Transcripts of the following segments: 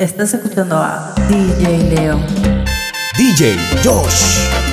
Estás escuchando a DJ Leo. DJ Josh.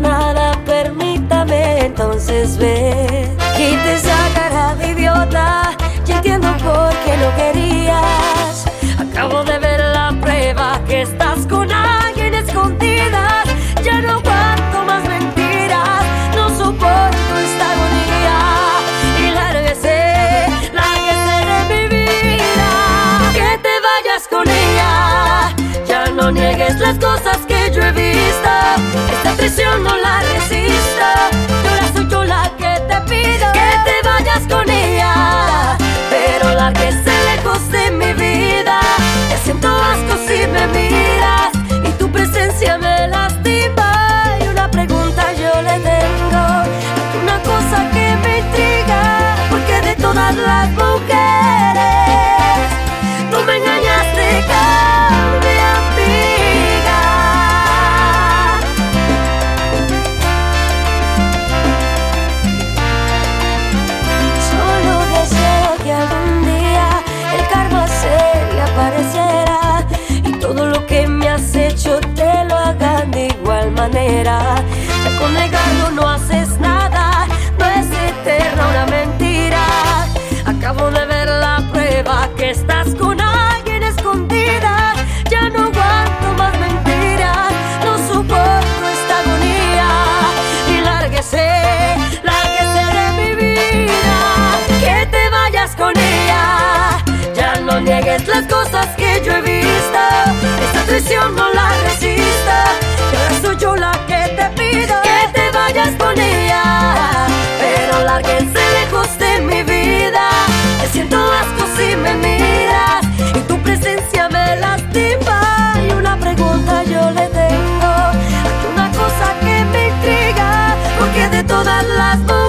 Nada, permítame entonces ver. Quita esa cara de idiota, ya entiendo por qué no querías. Acabo de ver la prueba que estás con alguien escondida. Ya no aguanto más mentiras, no soporto esta agonía. Y lárguese, lárguese de mi vida. Que te vayas con ella, ya no niegues las cosas que yo he visto. Esta presión no la resista. Y ahora soy yo la que te pido que te vayas con ella, pero lárguese lejos de mi vida. Ya siento asco si me miras cosas que yo he visto. Esta traición no la resista. Y ahora soy yo la que te pido que te vayas con ella. Pero lárguense lejos de mi vida. Te siento asco si me miras. Y tu presencia me lastima. Y una pregunta yo le tengo. Una cosa que me intriga. Porque de todas las mujeres.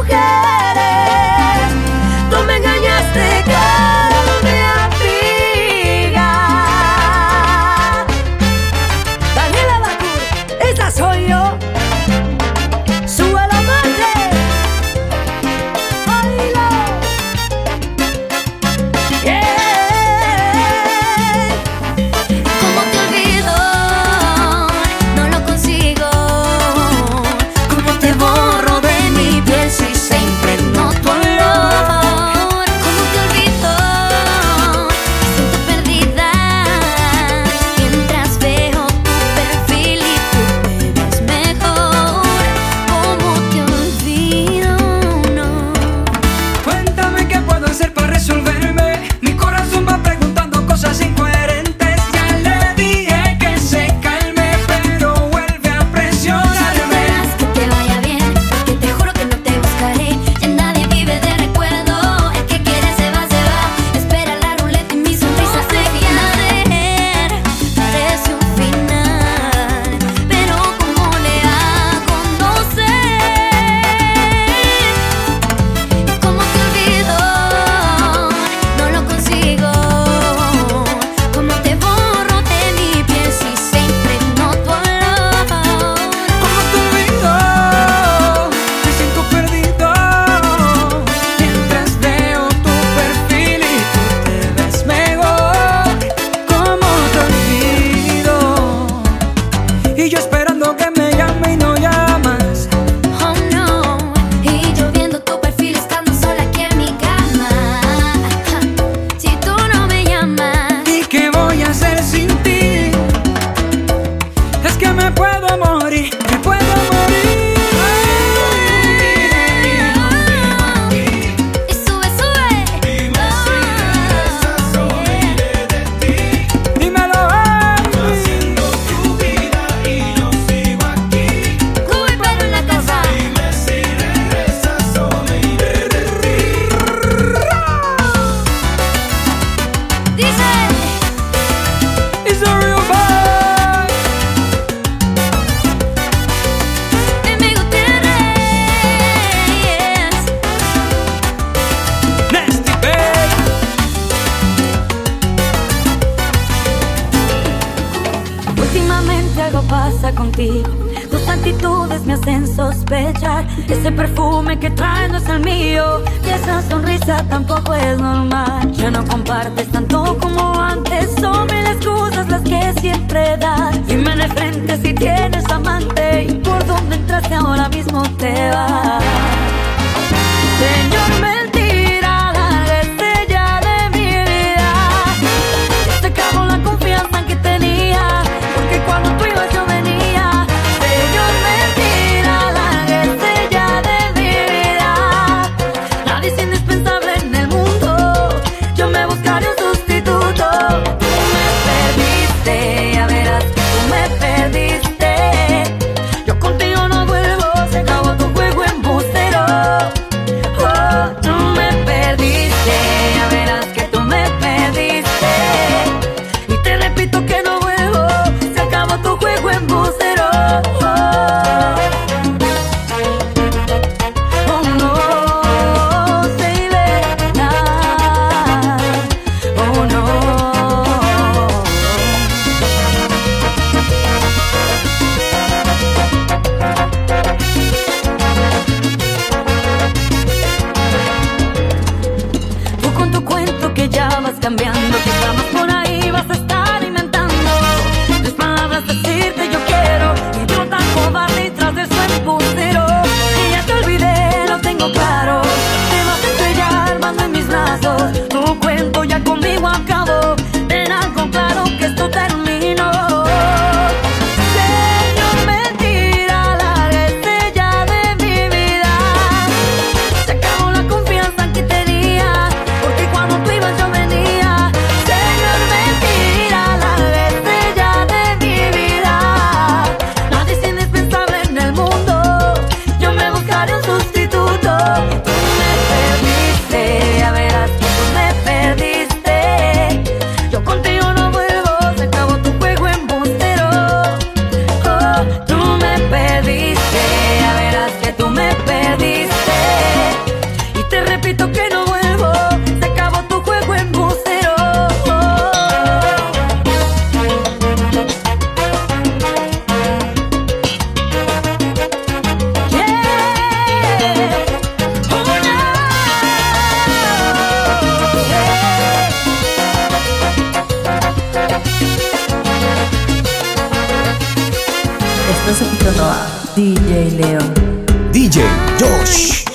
al mío y esa sonrisa tampoco es normal. Ya no compartes tanto como antes, son mil excusas las que siempre das. Dime de frente si tienes amante y por dónde entraste ahora mismo te vas. Lo que vamos Esto Estás escuchando a DJ Leo. DJ Josh.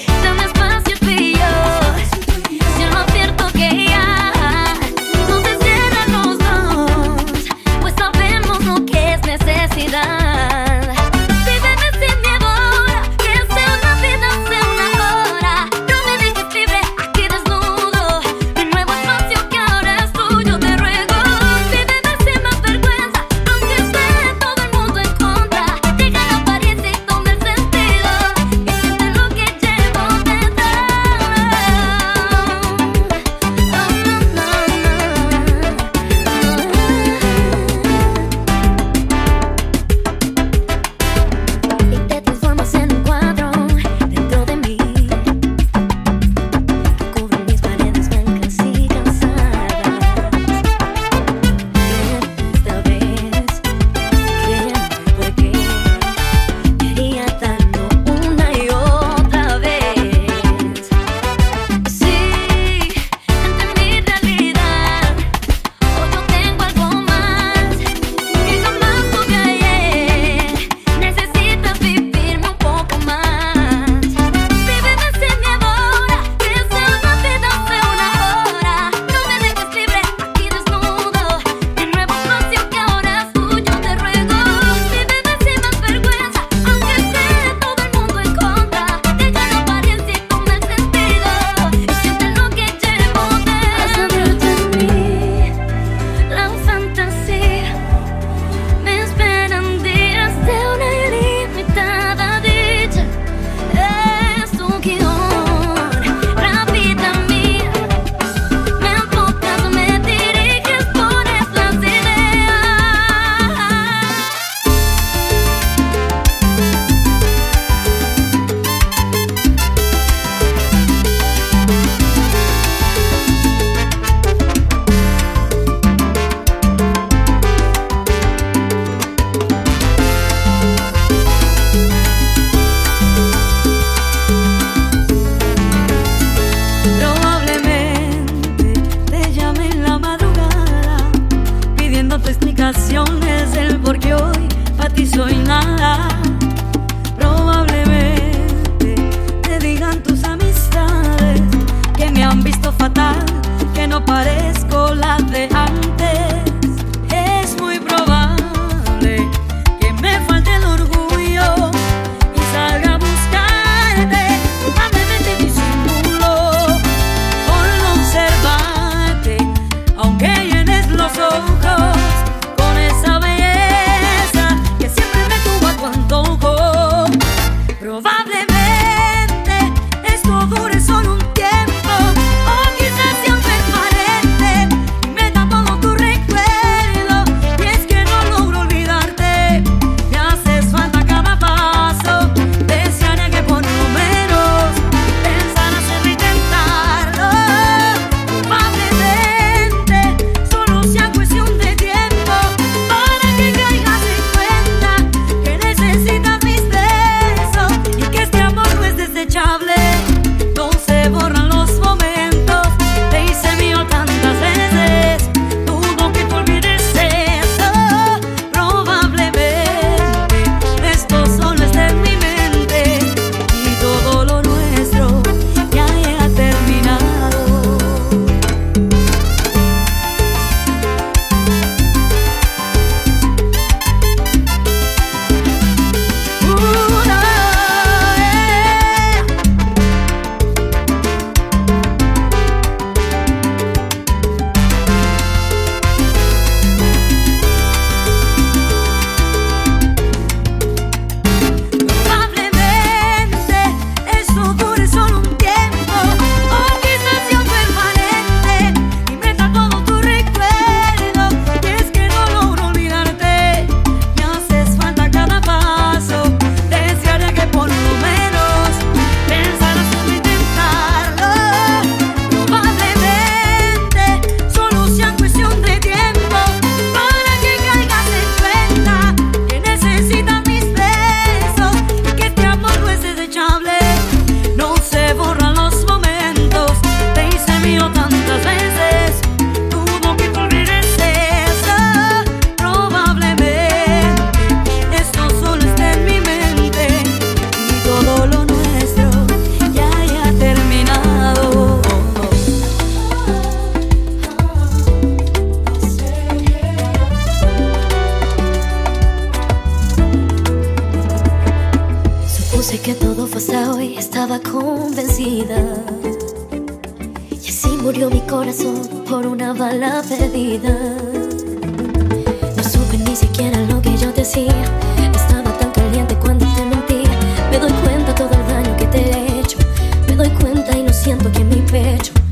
todo fue hasta hoy, estaba convencida. Y así murió mi corazón por una bala perdida. No supe ni siquiera lo que yo decía. Estaba tan caliente cuando te mentí. Me doy cuenta todo el daño que te he hecho. Me doy cuenta y no siento que en mi pecho.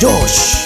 よし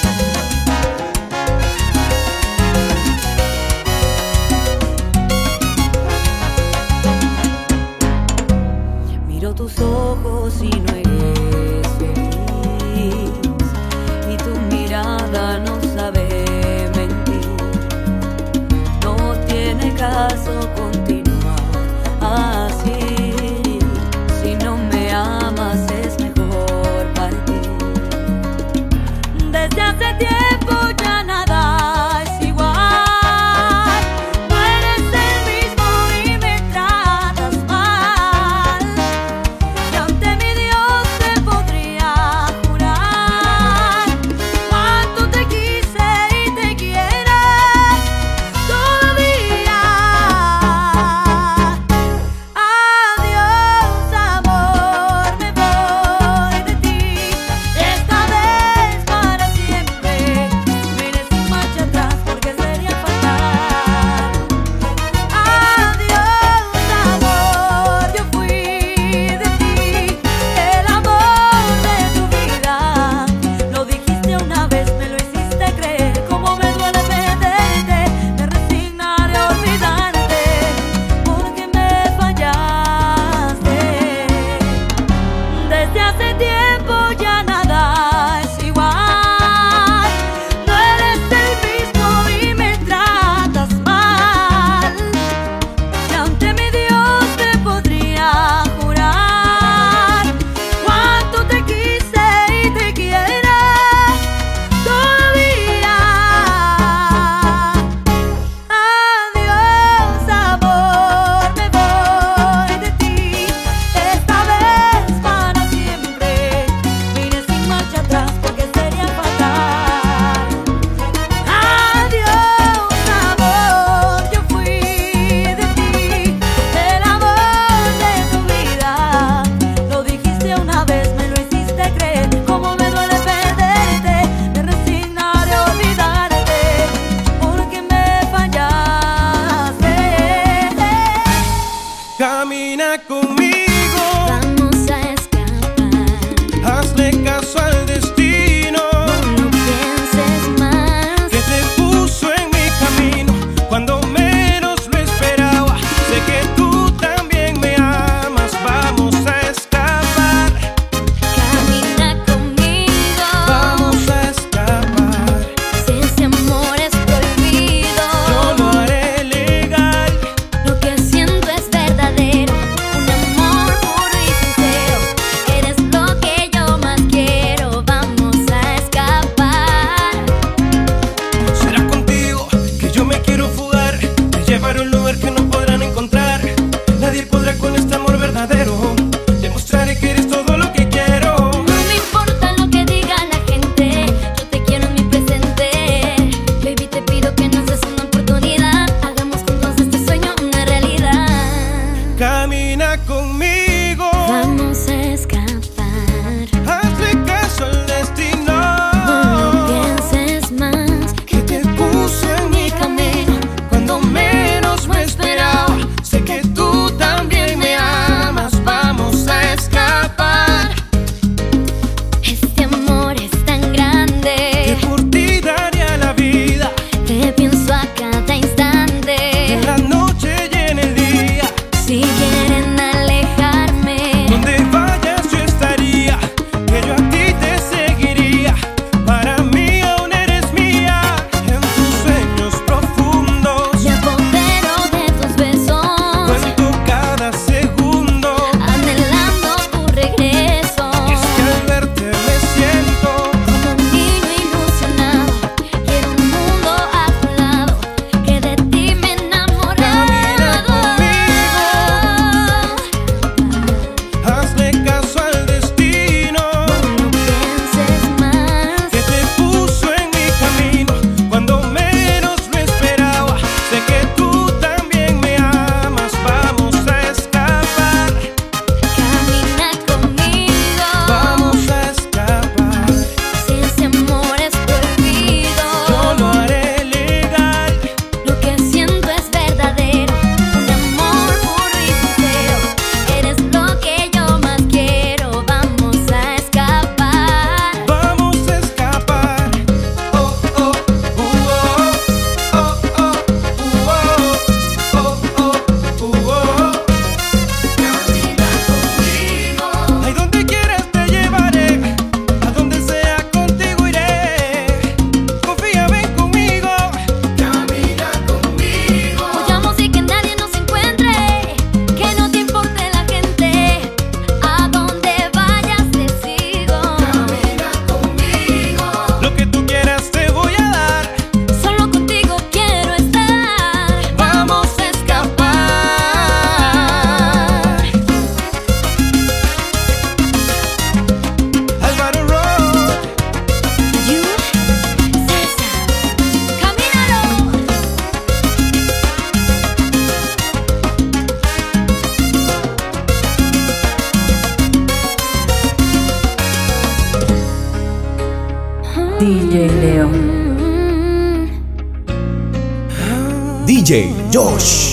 DJ Josh.